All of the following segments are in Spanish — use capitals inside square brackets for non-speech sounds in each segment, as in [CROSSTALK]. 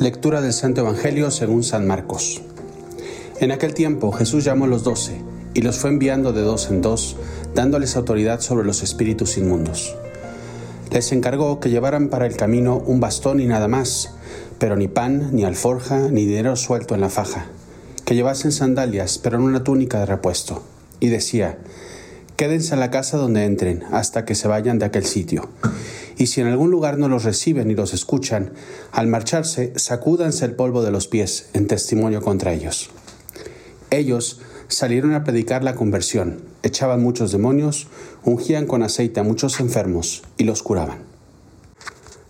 Lectura del Santo Evangelio según San Marcos. En aquel tiempo Jesús llamó a los doce y los fue enviando de dos en dos, dándoles autoridad sobre los espíritus inmundos. Les encargó que llevaran para el camino un bastón y nada más, pero ni pan, ni alforja, ni dinero suelto en la faja, que llevasen sandalias, pero en una túnica de repuesto. Y decía, Quédense en la casa donde entren hasta que se vayan de aquel sitio y si en algún lugar no los reciben y los escuchan, al marcharse, sacúdanse el polvo de los pies en testimonio contra ellos. Ellos salieron a predicar la conversión, echaban muchos demonios, ungían con aceite a muchos enfermos y los curaban.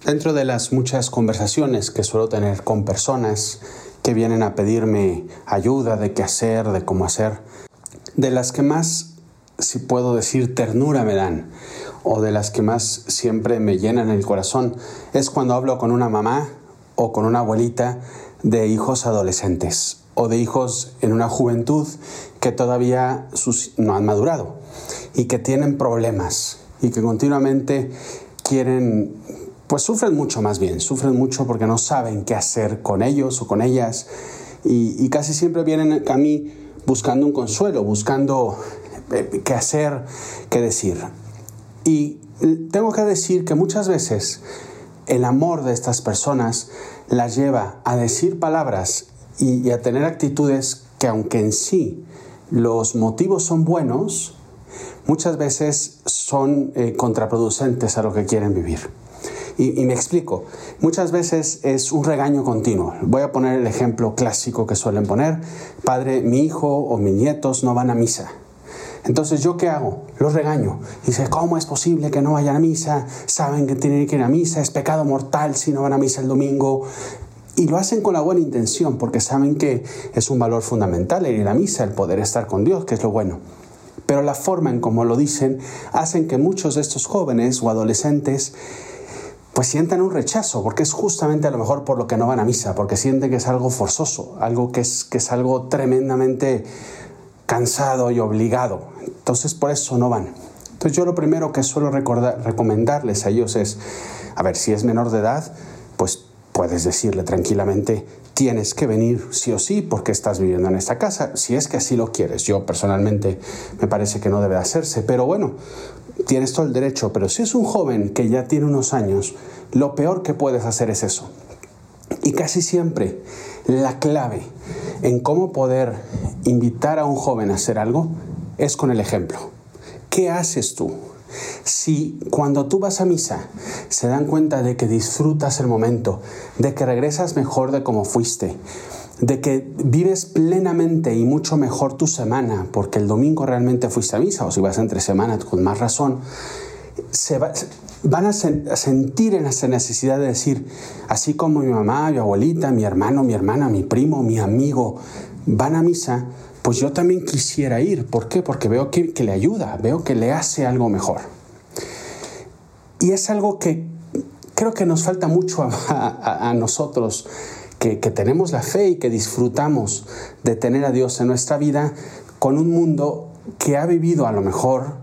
Dentro de las muchas conversaciones que suelo tener con personas que vienen a pedirme ayuda de qué hacer, de cómo hacer, de las que más, si puedo decir, ternura me dan, o de las que más siempre me llenan el corazón es cuando hablo con una mamá o con una abuelita de hijos adolescentes o de hijos en una juventud que todavía no han madurado y que tienen problemas y que continuamente quieren, pues sufren mucho más bien, sufren mucho porque no saben qué hacer con ellos o con ellas y, casi siempre vienen a mí buscando un consuelo, buscando eh, qué hacer, qué decir. Y tengo que decir que muchas veces el amor de estas personas las lleva a decir palabras y, a tener actitudes que aunque en sí los motivos son buenos, muchas veces son eh, contraproducentes a lo que quieren vivir. y, me explico, muchas veces es un regaño continuo. Voy a poner el ejemplo clásico que suelen poner. Padre, mi hijo o mis nietos no van a misa. Entonces, ¿yo qué hago? Los regaño. Dice, ¿cómo es posible que no vayan a misa? Saben que tienen que ir a misa, es pecado mortal si no van a misa el domingo. Y lo hacen con la buena intención, porque saben que es un valor fundamental el ir a misa, el poder estar con Dios, que es lo bueno. Pero la forma en cómo lo dicen hacen que muchos de estos jóvenes o adolescentes pues sientan un rechazo, porque es justamente a lo mejor por lo que no van a misa, porque sienten que es algo forzoso, algo que es, que es algo tremendamente cansado y obligado. Entonces por eso no van. Entonces yo lo primero que suelo recomendarles a ellos es, a ver, si es menor de edad, pues puedes decirle tranquilamente, tienes que venir sí o sí porque estás viviendo en esta casa, si es que así lo quieres. Yo personalmente me parece que no debe hacerse, pero bueno, tienes todo el derecho, pero si es un joven que ya tiene unos años, lo peor que puedes hacer es eso. Y casi siempre la clave en cómo poder invitar a un joven a hacer algo es con el ejemplo. ¿Qué haces tú? Si cuando tú vas a misa se dan cuenta de que disfrutas el momento, de que regresas mejor de como fuiste, de que vives plenamente y mucho mejor tu semana, porque el domingo realmente fuiste a misa, o si vas entre semanas con más razón, se van a, sentir en esa necesidad de decir, así como mi mamá, mi abuelita, mi hermano, mi hermana, mi primo, mi amigo van a misa, pues yo también quisiera ir. ¿Por qué? Porque veo que, le ayuda, veo que le hace algo mejor. Y es algo que creo que nos falta mucho [LAUGHS] a, nosotros, que, que tenemos la fe y que disfrutamos de tener a Dios en nuestra vida con un mundo que ha vivido a lo mejor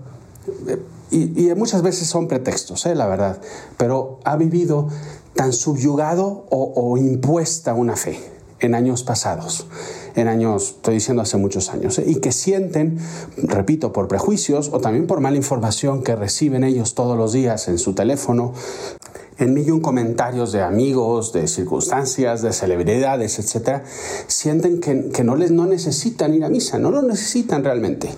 y, muchas veces son pretextos, ¿eh? la verdad, pero ha vivido tan subyugado o, impuesta una fe en años pasados, en años, estoy diciendo hace muchos años, ¿eh? y que sienten, repito, por prejuicios o también por mala información que reciben ellos todos los días en su teléfono, en millón comentarios de amigos, de circunstancias, de celebridades, etc., sienten que, que no, les, no necesitan ir a misa, no lo necesitan realmente,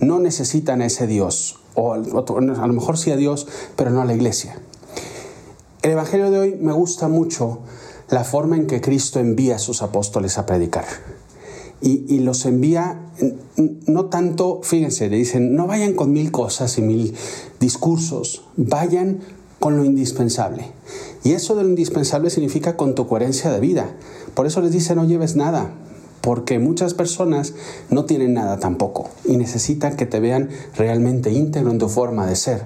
no necesitan ese Dios o a lo mejor sí a Dios, pero no a la iglesia. El Evangelio de hoy me gusta mucho la forma en que Cristo envía a sus apóstoles a predicar. Y, los envía no tanto, fíjense, le dicen, no vayan con mil cosas y mil discursos, vayan con lo indispensable. Y eso de lo indispensable significa con tu coherencia de vida. Por eso les dice, no lleves nada, porque muchas personas no tienen nada tampoco y necesitan que te vean realmente íntegro en tu forma de ser.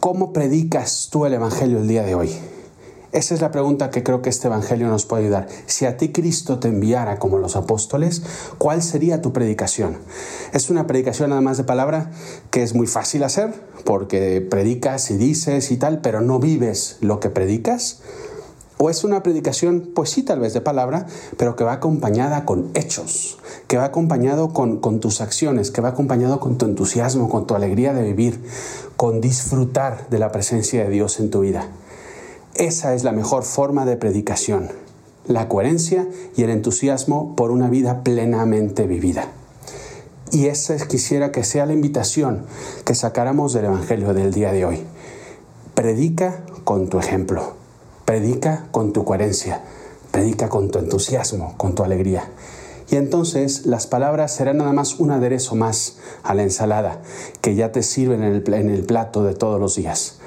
¿Cómo predicas tú el Evangelio el día de hoy? Esa es la pregunta que creo que este Evangelio nos puede ayudar. Si a ti Cristo te enviara como los apóstoles, ¿cuál sería tu predicación? ¿Es una predicación nada más de palabra que es muy fácil hacer porque predicas y dices y tal, pero no vives lo que predicas? O es una predicación, pues sí, tal vez de palabra, pero que va acompañada con hechos, que va acompañado con, tus acciones, que va acompañado con tu entusiasmo, con tu alegría de vivir, con disfrutar de la presencia de Dios en tu vida. Esa es la mejor forma de predicación, la coherencia y el entusiasmo por una vida plenamente vivida. Y esa quisiera que sea la invitación que sacáramos del Evangelio del día de hoy. Predica con tu ejemplo, predica con tu coherencia, predica con tu entusiasmo, con tu alegría. Y entonces las palabras serán nada más un aderezo más a la ensalada que ya te sirven en el, en el plato de todos los días.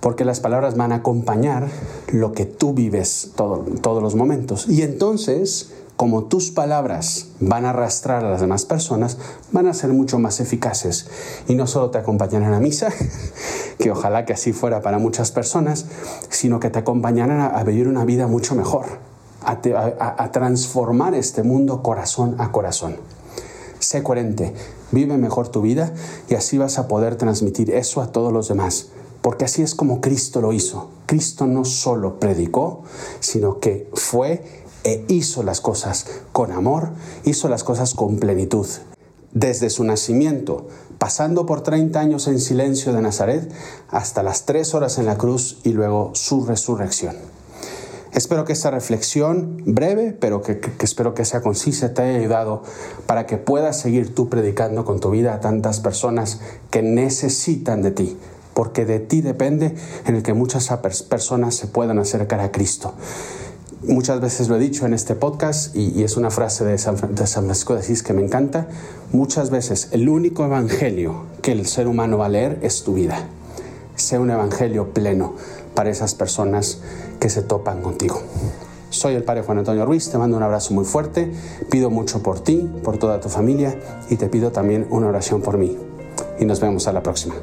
Porque las palabras van a acompañar lo que tú vives todos los momentos. Y entonces como tus palabras van a arrastrar a las demás personas, van a ser mucho más eficaces. Y no solo te acompañarán a misa, [LAUGHS] que ojalá que así fuera para muchas personas, sino que te acompañarán a, vivir una vida mucho mejor, a, a transformar este mundo corazón a corazón. Sé coherente, vive mejor tu vida y así vas a poder transmitir eso a todos los demás. Porque así es como Cristo lo hizo. Cristo no solo predicó, sino que fue e hizo las cosas con amor, hizo las cosas con plenitud. Desde su nacimiento, pasando por 30 años en silencio de Nazaret, hasta las 3 horas en la cruz y luego su resurrección. Espero que esta reflexión breve, pero que, espero que sea concisa, te haya ayudado para que puedas seguir tú predicando con tu vida a tantas personas que necesitan de ti, porque de ti depende en el que muchas personas se puedan acercar a Cristo. Muchas veces lo he dicho en este podcast y, es una frase de San, Francisco de Asís que me encanta. Muchas veces el único evangelio que el ser humano va a leer es tu vida. Sea un evangelio pleno para esas personas que se topan contigo. Soy el Padre Juan Antonio Ruiz, te mando un abrazo muy fuerte, pido mucho por ti, por toda tu familia y te pido también una oración por mí. Y nos vemos a la próxima.